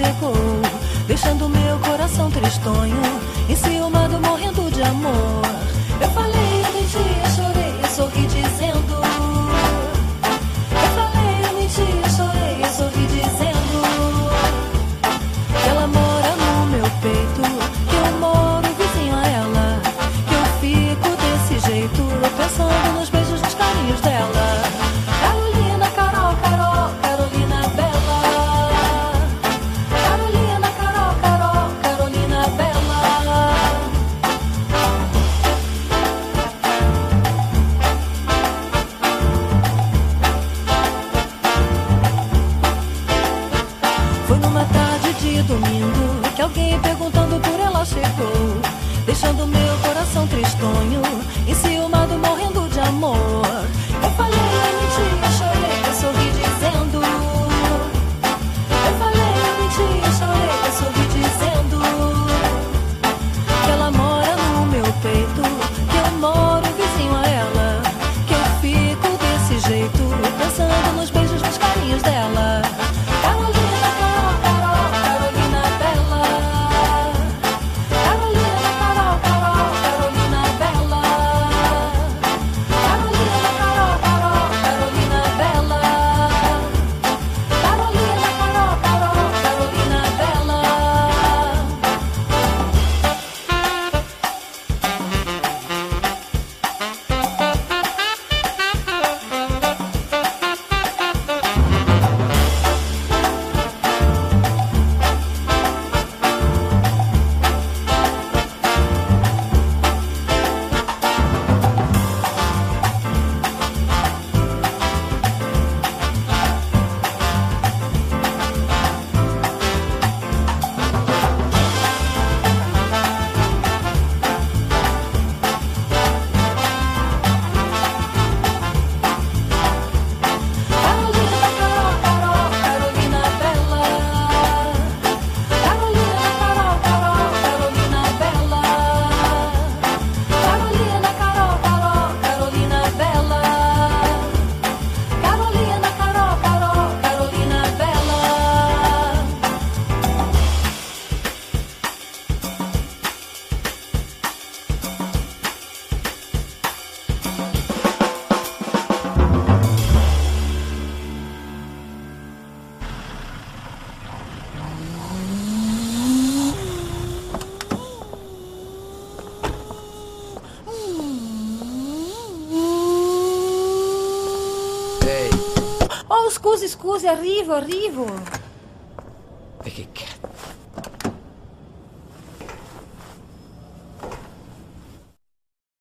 chegou, deixando meu coração tristonho, enciumado, morrendo de amor. que alguém perguntando por ela chegou, deixando meu coração tristonho, enciumado, morrendo de amor. Oh, scusi, scusi, arrivo, arrivo. E che cazzo?